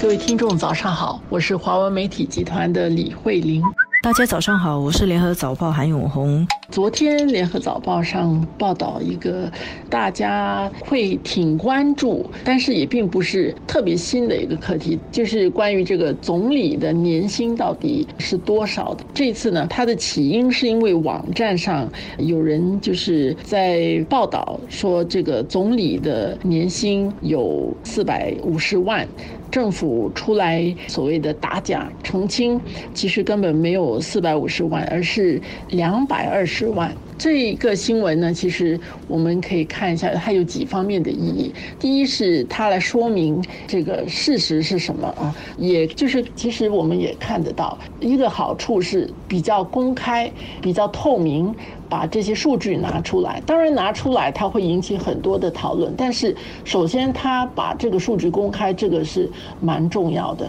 各位听众，早上好，我是华文媒体集团的李慧玲。大家早上好，我是联合早报韩永红。昨天联合早报上报道一个大家会挺关注，但是也并不是特别新的一个课题，就是关于这个总理的年薪到底是多少的。这次呢，它的起因是因为网站上有人就是在报道说，这个总理的年薪有四百五十万。政府出来所谓的打假澄清，其实根本没有四百五十万，而是两百二十万。这个新闻呢，其实我们可以看一下，它有几方面的意义。第一是它来说明这个事实是什么啊，也就是其实我们也看得到一个好处是比较公开、比较透明，把这些数据拿出来。当然拿出来它会引起很多的讨论，但是首先他把这个数据公开，这个是蛮重要的。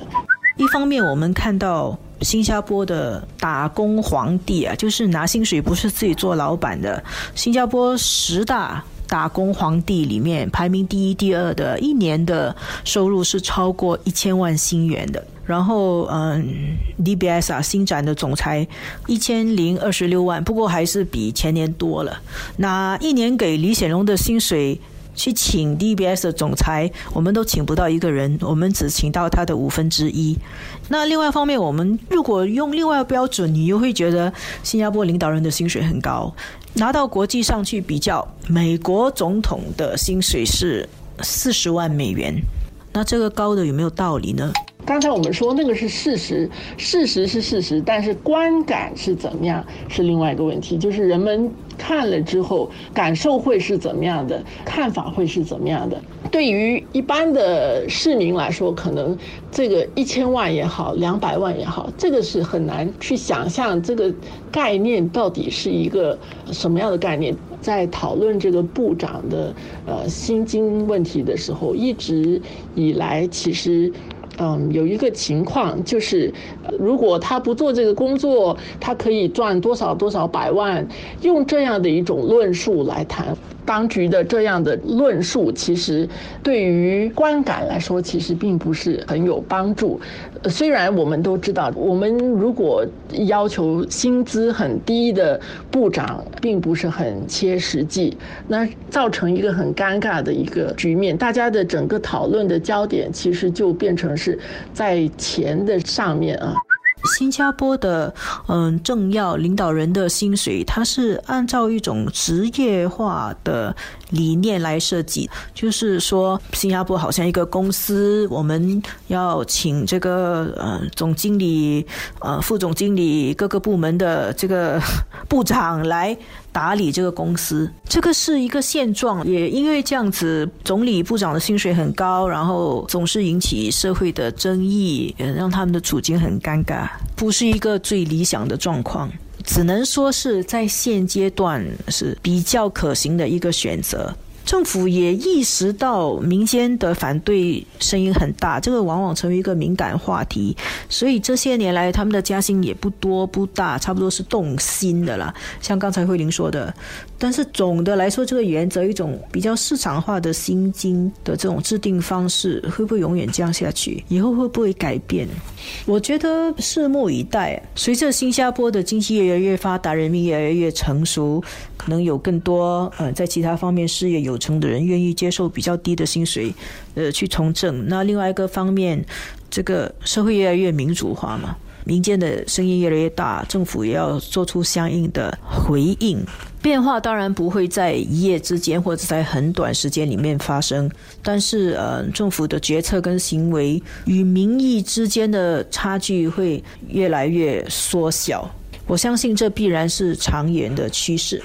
一方面我们看到。新加坡的打工皇帝啊，就是拿薪水不是自己做老板的。新加坡十大打工皇帝里面，排名第一、第二的，一年的收入是超过一千万新元的。然后，嗯，DBS 啊，新展的总裁一千零二十六万，不过还是比前年多了。那一年给李显龙的薪水。去请 DBS 的总裁，我们都请不到一个人，我们只请到他的五分之一。那另外一方面，我们如果用另外的标准，你又会觉得新加坡领导人的薪水很高，拿到国际上去比较，美国总统的薪水是四十万美元，那这个高的有没有道理呢？刚才我们说那个是事实，事实是事实，但是观感是怎么样是另外一个问题，就是人们看了之后感受会是怎么样的，看法会是怎么样的。对于一般的市民来说，可能这个一千万也好，两百万也好，这个是很难去想象这个概念到底是一个什么样的概念。在讨论这个部长的呃薪金问题的时候，一直以来其实。嗯，有一个情况就是，如果他不做这个工作，他可以赚多少多少百万，用这样的一种论述来谈。当局的这样的论述，其实对于观感来说，其实并不是很有帮助。虽然我们都知道，我们如果要求薪资很低的部长，并不是很切实际，那造成一个很尴尬的一个局面。大家的整个讨论的焦点，其实就变成是在钱的上面啊。新加坡的嗯政要领导人的薪水，它是按照一种职业化的理念来设计，就是说新加坡好像一个公司，我们要请这个呃总经理、呃副总经理各个部门的这个 部长来。打理这个公司，这个是一个现状。也因为这样子，总理部长的薪水很高，然后总是引起社会的争议，让他们的处境很尴尬，不是一个最理想的状况。只能说是在现阶段是比较可行的一个选择。政府也意识到民间的反对声音很大，这个往往成为一个敏感话题，所以这些年来他们的加薪也不多不大，差不多是动心的啦。像刚才慧玲说的，但是总的来说，这个原则一种比较市场化的薪金的这种制定方式，会不会永远这样下去？以后会不会改变？我觉得拭目以待。随着新加坡的经济越来越发达，人民越来越成熟，可能有更多呃在其他方面事业。有成的人愿意接受比较低的薪水，呃，去从政。那另外一个方面，这个社会越来越民主化嘛，民间的声音越来越大，政府也要做出相应的回应。变化当然不会在一夜之间或者在很短时间里面发生，但是呃，政府的决策跟行为与民意之间的差距会越来越缩小。我相信这必然是长远的趋势。